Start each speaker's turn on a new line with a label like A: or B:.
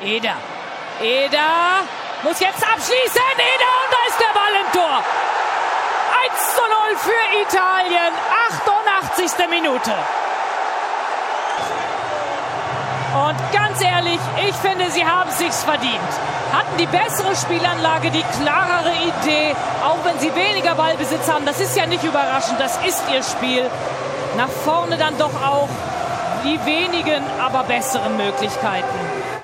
A: Eder. Eder muss jetzt abschließen. Eder und da ist der Ball im Tor. 1 zu 0 für Italien. 88. Minute. Und ganz ehrlich, ich finde, sie haben es sich verdient. Hatten die bessere Spielanlage, die klarere Idee, auch wenn sie weniger Ballbesitz haben. Das ist ja nicht überraschend, das ist ihr Spiel. Nach vorne dann doch auch die wenigen, aber besseren Möglichkeiten.